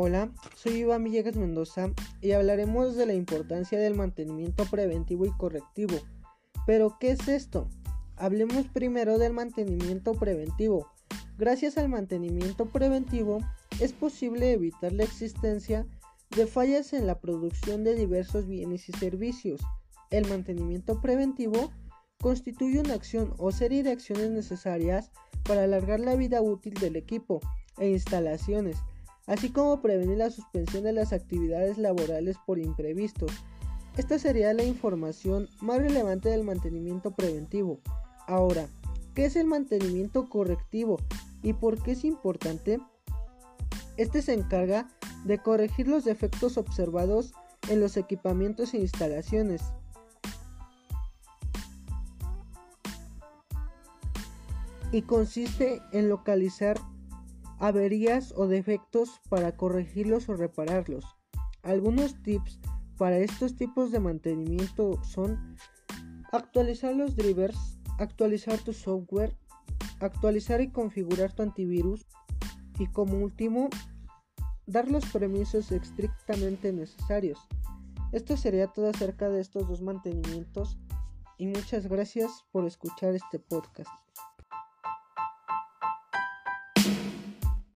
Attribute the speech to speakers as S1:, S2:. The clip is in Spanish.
S1: Hola, soy Iván Villegas Mendoza y hablaremos de la importancia del mantenimiento preventivo y correctivo. Pero, ¿qué es esto? Hablemos primero del mantenimiento preventivo. Gracias al mantenimiento preventivo es posible evitar la existencia de fallas en la producción de diversos bienes y servicios. El mantenimiento preventivo constituye una acción o serie de acciones necesarias para alargar la vida útil del equipo e instalaciones, así como prevenir la suspensión de las actividades laborales por imprevistos. Esta sería la información más relevante del mantenimiento preventivo. Ahora, ¿qué es el mantenimiento correctivo y por qué es importante? Este se encarga de corregir los defectos observados en los equipamientos e instalaciones. y consiste en localizar averías o defectos para corregirlos o repararlos. Algunos tips para estos tipos de mantenimiento son actualizar los drivers, actualizar tu software, actualizar y configurar tu antivirus y como último dar los permisos estrictamente necesarios. Esto sería todo acerca de estos dos mantenimientos y muchas gracias por escuchar este podcast.